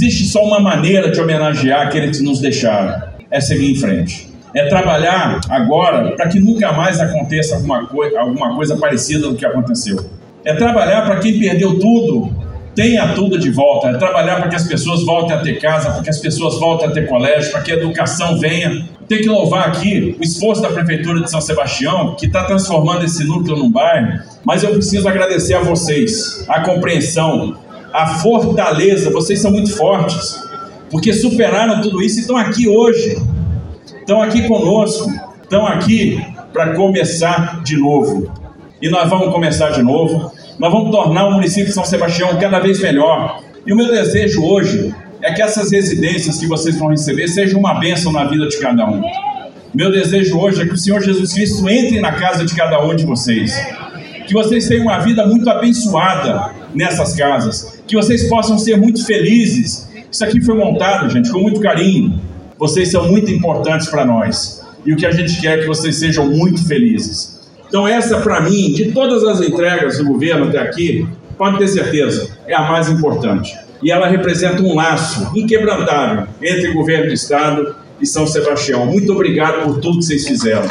existe só uma maneira de homenagear aqueles que nos deixaram: é seguir em frente. É trabalhar agora para que nunca mais aconteça alguma, coi alguma coisa parecida do que aconteceu. É trabalhar para quem perdeu tudo tenha tudo de volta, é trabalhar para que as pessoas voltem a ter casa, para que as pessoas voltem a ter colégio, para que a educação venha. Tem que louvar aqui o esforço da Prefeitura de São Sebastião, que está transformando esse núcleo num bairro, mas eu preciso agradecer a vocês, a compreensão, a fortaleza, vocês são muito fortes, porque superaram tudo isso e estão aqui hoje, estão aqui conosco, estão aqui para começar de novo. E nós vamos começar de novo. Nós vamos tornar o município de São Sebastião cada vez melhor. E o meu desejo hoje é que essas residências que vocês vão receber sejam uma bênção na vida de cada um. Meu desejo hoje é que o Senhor Jesus Cristo entre na casa de cada um de vocês. Que vocês tenham uma vida muito abençoada nessas casas. Que vocês possam ser muito felizes. Isso aqui foi montado, gente, com muito carinho. Vocês são muito importantes para nós. E o que a gente quer é que vocês sejam muito felizes. Então, essa, para mim, de todas as entregas do governo até aqui, pode ter certeza, é a mais importante. E ela representa um laço inquebrantável entre o governo do Estado e São Sebastião. Muito obrigado por tudo que vocês fizeram.